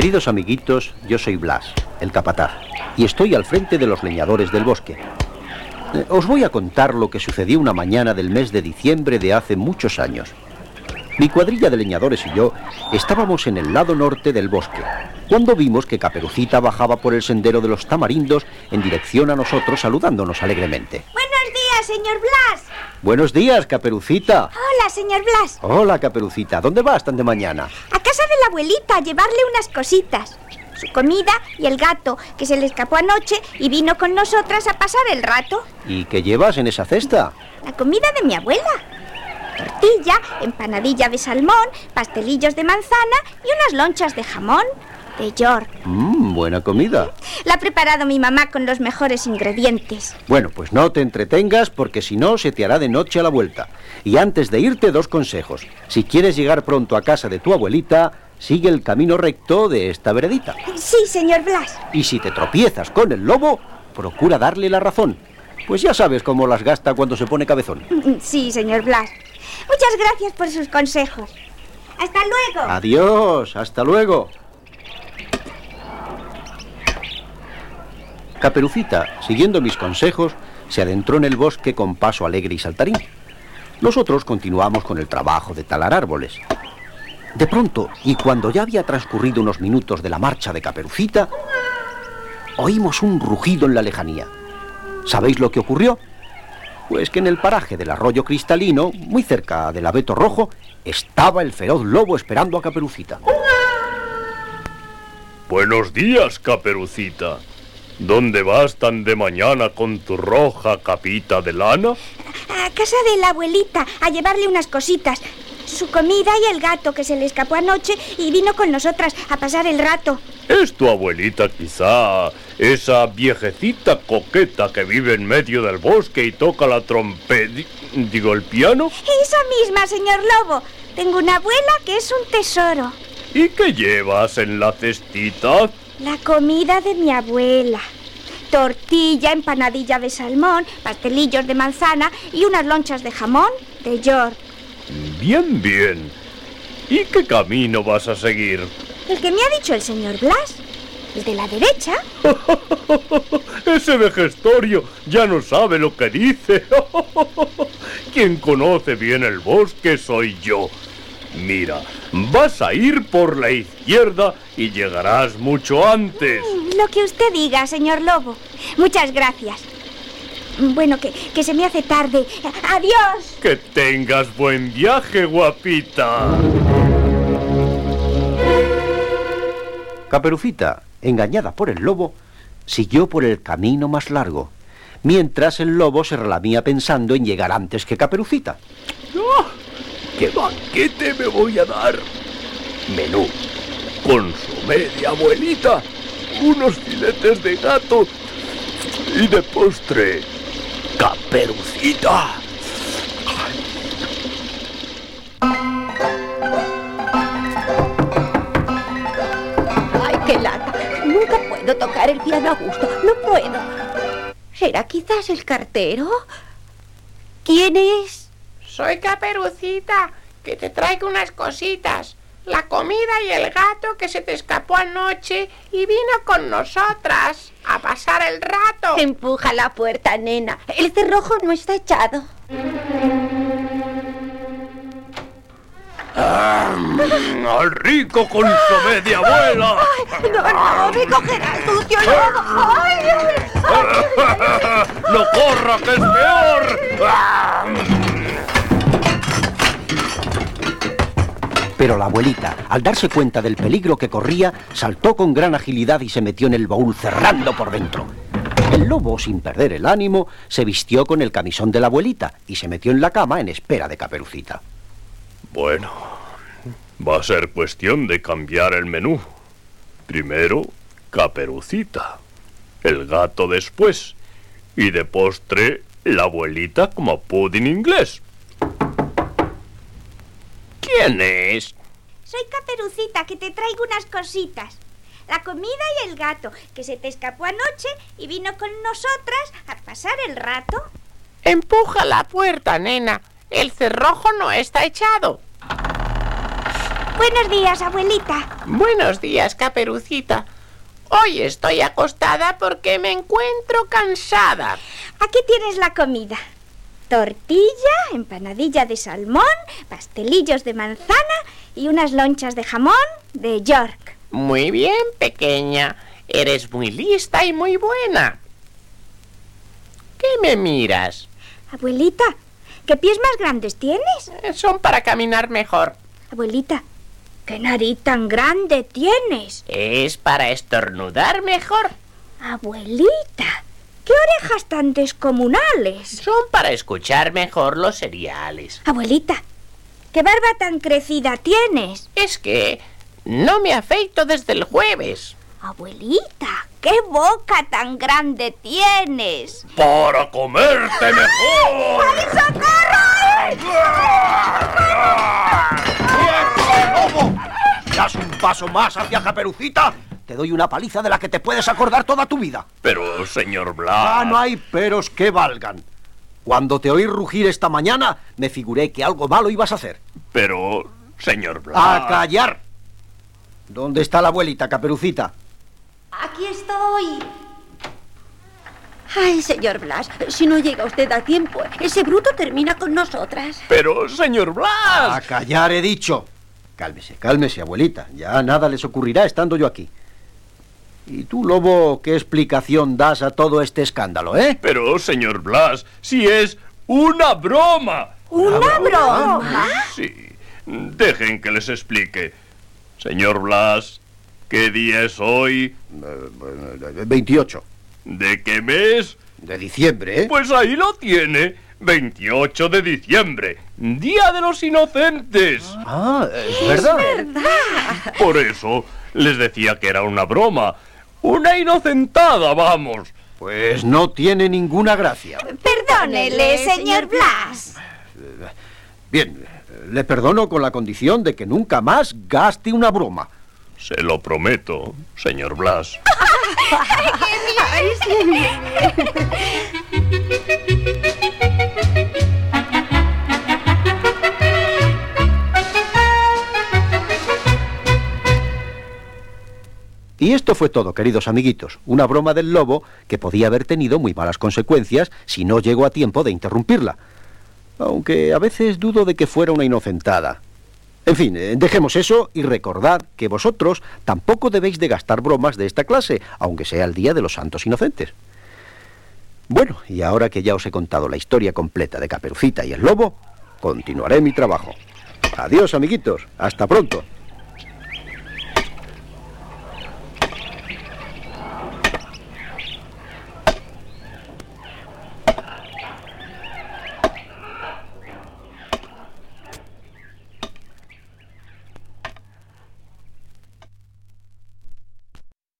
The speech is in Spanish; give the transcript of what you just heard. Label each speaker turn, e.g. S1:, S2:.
S1: Queridos amiguitos, yo soy Blas, el capataz, y estoy al frente de los leñadores del bosque. Eh, Os voy a contar lo que sucedió una mañana del mes de diciembre de hace muchos años. Mi cuadrilla de leñadores y yo estábamos en el lado norte del bosque, cuando vimos que Caperucita bajaba por el sendero de los tamarindos en dirección a nosotros saludándonos alegremente.
S2: Buenos días, señor Blas.
S1: Buenos días, Caperucita.
S2: Hola, señor Blas.
S1: Hola, Caperucita. ¿Dónde vas tan de mañana?
S2: A casa de la abuelita a llevarle unas cositas. Su comida y el gato, que se le escapó anoche y vino con nosotras a pasar el rato.
S1: ¿Y qué llevas en esa cesta?
S2: La comida de mi abuela. Tortilla, empanadilla de salmón, pastelillos de manzana y unas lonchas de jamón de York.
S1: Mmm, buena comida.
S2: La ha preparado mi mamá con los mejores ingredientes.
S1: Bueno, pues no te entretengas porque si no se te hará de noche a la vuelta. Y antes de irte, dos consejos. Si quieres llegar pronto a casa de tu abuelita, sigue el camino recto de esta veredita.
S2: Sí, señor Blas.
S1: Y si te tropiezas con el lobo, procura darle la razón. Pues ya sabes cómo las gasta cuando se pone cabezón.
S2: Sí, señor Blas. Muchas gracias por sus consejos. Hasta luego.
S1: Adiós, hasta luego. Caperucita, siguiendo mis consejos, se adentró en el bosque con paso alegre y saltarín. Nosotros continuamos con el trabajo de talar árboles. De pronto, y cuando ya había transcurrido unos minutos de la marcha de Caperucita, oímos un rugido en la lejanía. ¿Sabéis lo que ocurrió? Pues que en el paraje del arroyo cristalino, muy cerca del abeto rojo, estaba el feroz lobo esperando a Caperucita.
S3: Buenos días, Caperucita. ¿Dónde vas tan de mañana con tu roja capita de lana?
S2: A casa de la abuelita a llevarle unas cositas. Su comida y el gato que se le escapó anoche y vino con nosotras a pasar el rato.
S3: ¿Es tu abuelita quizá esa viejecita coqueta que vive en medio del bosque y toca la trompeta, digo, el piano?
S2: Esa misma, señor Lobo. Tengo una abuela que es un tesoro.
S3: ¿Y qué llevas en la cestita?
S2: La comida de mi abuela. Tortilla, empanadilla de salmón, pastelillos de manzana y unas lonchas de jamón de York.
S3: Bien, bien. ¿Y qué camino vas a seguir?
S2: El que me ha dicho el señor Blas. El de la derecha.
S3: Ese vejestorio ya no sabe lo que dice. Quien conoce bien el bosque soy yo. Mira, vas a ir por la izquierda y llegarás mucho antes.
S2: Lo que usted diga, señor Lobo. Muchas gracias. Bueno, que, que se me hace tarde. Adiós.
S3: Que tengas buen viaje, guapita.
S1: Caperucita, engañada por el lobo, siguió por el camino más largo, mientras el lobo se relamía pensando en llegar antes que Caperucita.
S3: ¿Qué banquete me voy a dar? Menú. Con su media abuelita, unos filetes de gato y de postre, caperucita.
S4: ¡Ay, qué lata! Nunca puedo tocar el piano a gusto. No puedo. ¿Será quizás el cartero? ¿Quién es?
S5: Soy Caperucita, que te traigo unas cositas. La comida y el gato que se te escapó anoche y vino con nosotras a pasar el rato.
S4: Empuja la puerta, nena. El cerrojo no está echado.
S3: ¡Al rico con su media abuela!
S4: No, no, me cogerá el sucio lobo. ¡Ay!
S3: ¡No corra, que es peor!
S1: Pero la abuelita, al darse cuenta del peligro que corría, saltó con gran agilidad y se metió en el baúl cerrando por dentro. El lobo, sin perder el ánimo, se vistió con el camisón de la abuelita y se metió en la cama en espera de Caperucita.
S3: Bueno, va a ser cuestión de cambiar el menú. Primero, caperucita. El gato después. Y de postre, la abuelita como pudding inglés. ¿Quién es?
S2: Soy Caperucita, que te traigo unas cositas. La comida y el gato, que se te escapó anoche y vino con nosotras a pasar el rato.
S5: Empuja la puerta, nena. El cerrojo no está echado.
S2: Buenos días, abuelita.
S5: Buenos días, Caperucita. Hoy estoy acostada porque me encuentro cansada.
S2: Aquí tienes la comida. Tortilla, empanadilla de salmón, pastelillos de manzana y unas lonchas de jamón de York.
S5: Muy bien, pequeña. Eres muy lista y muy buena. ¿Qué me miras?
S2: Abuelita, ¿qué pies más grandes tienes?
S5: Eh, Son para caminar mejor.
S2: Abuelita, ¿qué nariz tan grande tienes?
S5: Es para estornudar mejor.
S2: Abuelita, ¿qué orejas tan descomunales?
S5: Son para escuchar mejor los cereales.
S2: Abuelita, ¿qué barba tan crecida tienes?
S5: Es que no me afeito desde el jueves.
S2: Abuelita, ¿qué boca tan grande tienes?
S3: ¡Para comerte mejor!
S1: ¡Quieto, lobo! ¿Das un paso más hacia Caperucita? Te doy una paliza de la que te puedes acordar toda tu vida.
S3: Pero, señor Blas...
S1: Ah, no hay peros que valgan. Cuando te oí rugir esta mañana, me figuré que algo malo ibas a hacer.
S3: Pero, señor Blas...
S1: ¡A callar! ¿Dónde está la abuelita, Caperucita?
S4: Aquí estoy. Ay, señor Blas, si no llega usted a tiempo, ese bruto termina con nosotras.
S3: Pero, señor
S1: ¡A
S3: Blas...
S1: callar he dicho! Cálmese, cálmese, abuelita. Ya nada les ocurrirá estando yo aquí. ¿Y tú, lobo, qué explicación das a todo este escándalo, eh?
S3: Pero, señor Blas, si es una broma.
S2: ¿Una broma?
S3: Sí. Dejen que les explique. Señor Blas, ¿qué día es hoy?
S1: Eh, 28
S3: ¿De qué mes?
S1: de diciembre, ¿eh?
S3: Pues ahí lo tiene. 28 de diciembre, Día de los Inocentes.
S1: Ah, es verdad.
S3: Por eso les decía que era una broma. Una inocentada, vamos.
S1: Pues no tiene ninguna gracia.
S2: Perdónele, señor Blas.
S1: Bien, le perdono con la condición de que nunca más gaste una broma.
S3: Se lo prometo, señor Blas.
S4: Ay, sí.
S1: Y esto fue todo, queridos amiguitos. Una broma del lobo que podía haber tenido muy malas consecuencias si no llegó a tiempo de interrumpirla. Aunque a veces dudo de que fuera una inocentada. En fin, eh, dejemos eso y recordad que vosotros tampoco debéis de gastar bromas de esta clase, aunque sea el Día de los Santos Inocentes. Bueno, y ahora que ya os he contado la historia completa de Caperucita y el lobo, continuaré mi trabajo. Adiós, amiguitos. Hasta pronto.